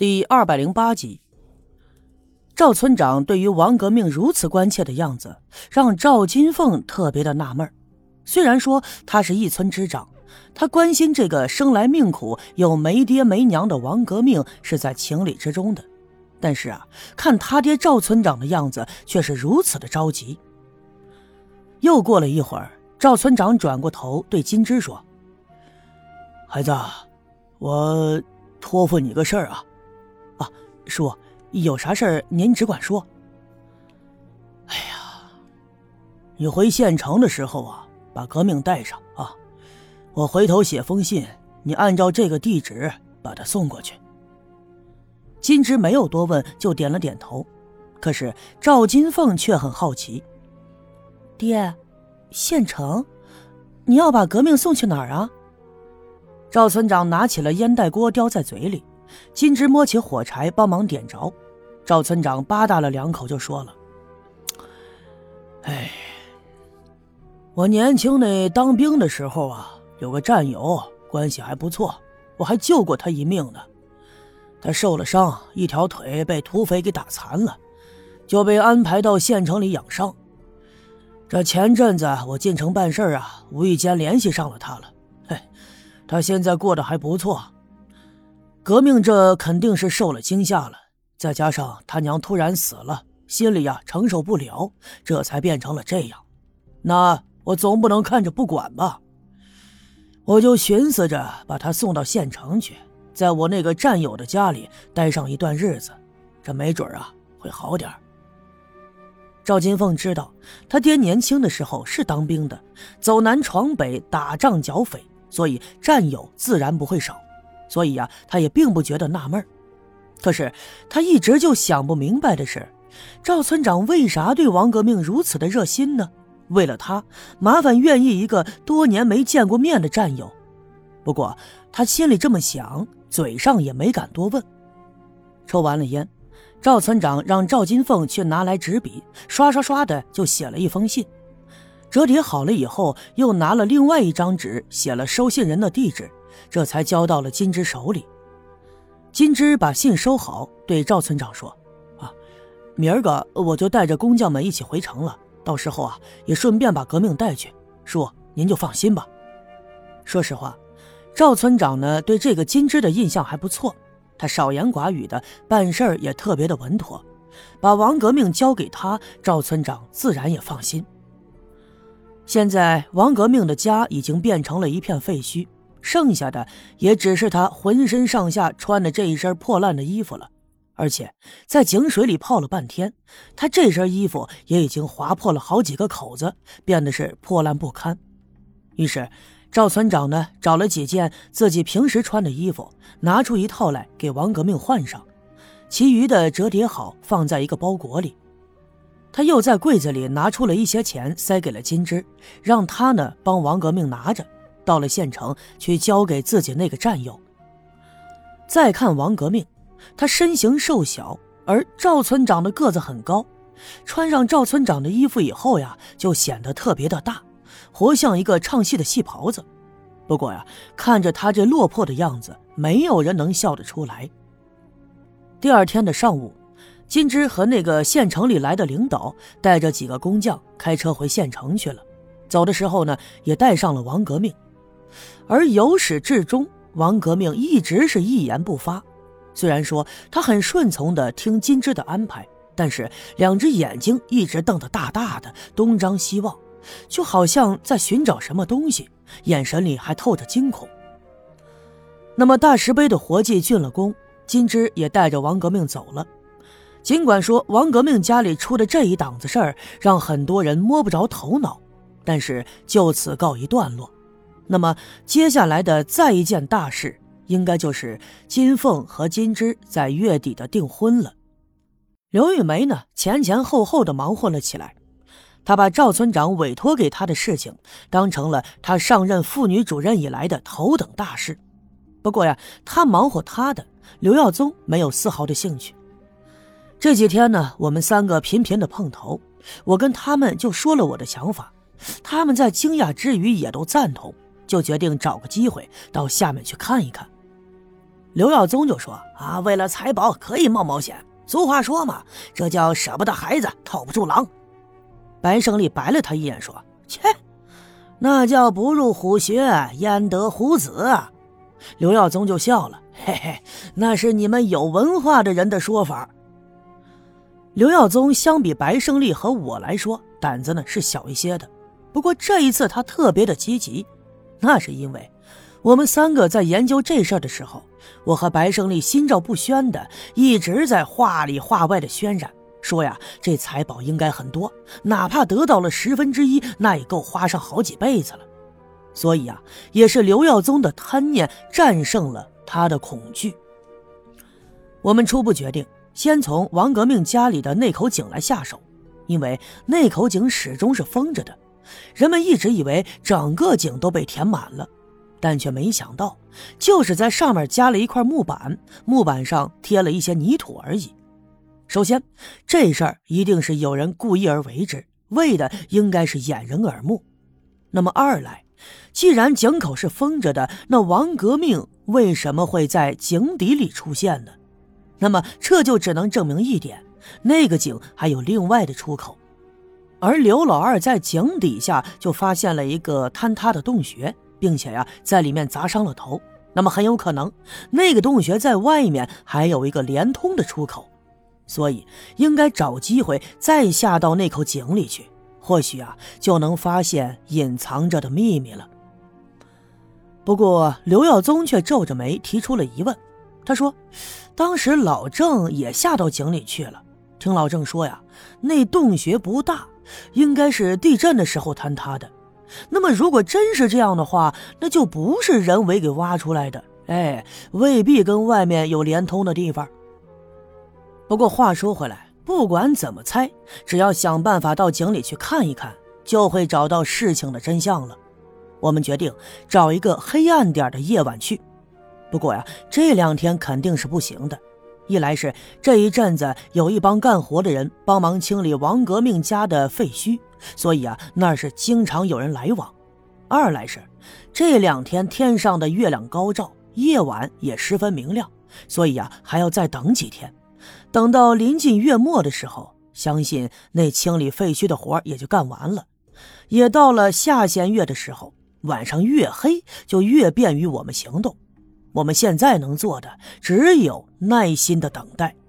第二百零八集，赵村长对于王革命如此关切的样子，让赵金凤特别的纳闷虽然说他是一村之长，他关心这个生来命苦又没爹没娘的王革命是在情理之中的，但是啊，看他爹赵村长的样子，却是如此的着急。又过了一会儿，赵村长转过头对金枝说：“孩子，我托付你个事儿啊。”叔，有啥事儿您只管说。哎呀，你回县城的时候啊，把革命带上啊，我回头写封信，你按照这个地址把他送过去。金枝没有多问，就点了点头。可是赵金凤却很好奇：“爹，县城，你要把革命送去哪儿啊？”赵村长拿起了烟袋锅，叼在嘴里。金枝摸起火柴帮忙点着，赵村长吧嗒了两口就说了：“哎，我年轻那当兵的时候啊，有个战友关系还不错，我还救过他一命呢。他受了伤，一条腿被土匪给打残了，就被安排到县城里养伤。这前阵子我进城办事啊，无意间联系上了他了。嘿，他现在过得还不错。”革命这肯定是受了惊吓了，再加上他娘突然死了，心里呀承受不了，这才变成了这样。那我总不能看着不管吧？我就寻思着把他送到县城去，在我那个战友的家里待上一段日子，这没准啊会好点赵金凤知道他爹年轻的时候是当兵的，走南闯北打仗剿匪，所以战友自然不会少。所以呀，他也并不觉得纳闷可是他一直就想不明白的是，赵村长为啥对王革命如此的热心呢？为了他，麻烦愿意一个多年没见过面的战友。不过他心里这么想，嘴上也没敢多问。抽完了烟，赵村长让赵金凤去拿来纸笔，刷刷刷的就写了一封信。折叠好了以后，又拿了另外一张纸，写了收信人的地址。这才交到了金枝手里。金枝把信收好，对赵村长说：“啊，明儿个我就带着工匠们一起回城了，到时候啊，也顺便把革命带去。叔，您就放心吧。”说实话，赵村长呢对这个金枝的印象还不错，他少言寡语的，办事儿也特别的稳妥，把王革命交给他，赵村长自然也放心。现在王革命的家已经变成了一片废墟。剩下的也只是他浑身上下穿的这一身破烂的衣服了，而且在井水里泡了半天，他这身衣服也已经划破了好几个口子，变得是破烂不堪。于是赵村长呢找了几件自己平时穿的衣服，拿出一套来给王革命换上，其余的折叠好放在一个包裹里。他又在柜子里拿出了一些钱，塞给了金枝，让他呢帮王革命拿着。到了县城去交给自己那个战友。再看王革命，他身形瘦小，而赵村长的个子很高，穿上赵村长的衣服以后呀，就显得特别的大，活像一个唱戏的戏袍子。不过呀，看着他这落魄的样子，没有人能笑得出来。第二天的上午，金枝和那个县城里来的领导带着几个工匠开车回县城去了，走的时候呢，也带上了王革命。而由始至终，王革命一直是一言不发。虽然说他很顺从的听金枝的安排，但是两只眼睛一直瞪得大大的，东张西望，就好像在寻找什么东西，眼神里还透着惊恐。那么大石碑的活计竣了工，金枝也带着王革命走了。尽管说王革命家里出的这一档子事儿，让很多人摸不着头脑，但是就此告一段落。那么接下来的再一件大事，应该就是金凤和金枝在月底的订婚了。刘玉梅呢，前前后后的忙活了起来，她把赵村长委托给她的事情，当成了她上任妇女主任以来的头等大事。不过呀，她忙活她的，刘耀宗没有丝毫的兴趣。这几天呢，我们三个频频的碰头，我跟他们就说了我的想法，他们在惊讶之余也都赞同。就决定找个机会到下面去看一看。刘耀宗就说：“啊，为了财宝可以冒冒险。俗话说嘛，这叫舍不得孩子套不住狼。”白胜利白了他一眼说：“切，那叫不入虎穴焉得虎子。”刘耀宗就笑了：“嘿嘿，那是你们有文化的人的说法。”刘耀宗相比白胜利和我来说，胆子呢是小一些的。不过这一次他特别的积极，那是因为。我们三个在研究这事儿的时候，我和白胜利心照不宣的一直在话里话外的渲染，说呀，这财宝应该很多，哪怕得到了十分之一，那也够花上好几辈子了。所以啊，也是刘耀宗的贪念战胜了他的恐惧。我们初步决定先从王革命家里的那口井来下手，因为那口井始终是封着的，人们一直以为整个井都被填满了。但却没想到，就是在上面加了一块木板，木板上贴了一些泥土而已。首先，这事儿一定是有人故意而为之，为的应该是掩人耳目。那么二来，既然井口是封着的，那王革命为什么会在井底里出现呢？那么这就只能证明一点：那个井还有另外的出口。而刘老二在井底下就发现了一个坍塌的洞穴。并且呀，在里面砸伤了头，那么很有可能那个洞穴在外面还有一个连通的出口，所以应该找机会再下到那口井里去，或许啊就能发现隐藏着的秘密了。不过刘耀宗却皱着眉提出了疑问，他说：“当时老郑也下到井里去了，听老郑说呀，那洞穴不大，应该是地震的时候坍塌的。”那么，如果真是这样的话，那就不是人为给挖出来的，哎，未必跟外面有连通的地方。不过话说回来，不管怎么猜，只要想办法到井里去看一看，就会找到事情的真相了。我们决定找一个黑暗点的夜晚去。不过呀，这两天肯定是不行的。一来是这一阵子有一帮干活的人帮忙清理王革命家的废墟。所以啊，那是经常有人来往。二来是这两天天上的月亮高照，夜晚也十分明亮，所以啊，还要再等几天。等到临近月末的时候，相信那清理废墟的活也就干完了。也到了下弦月的时候，晚上越黑就越便于我们行动。我们现在能做的只有耐心的等待。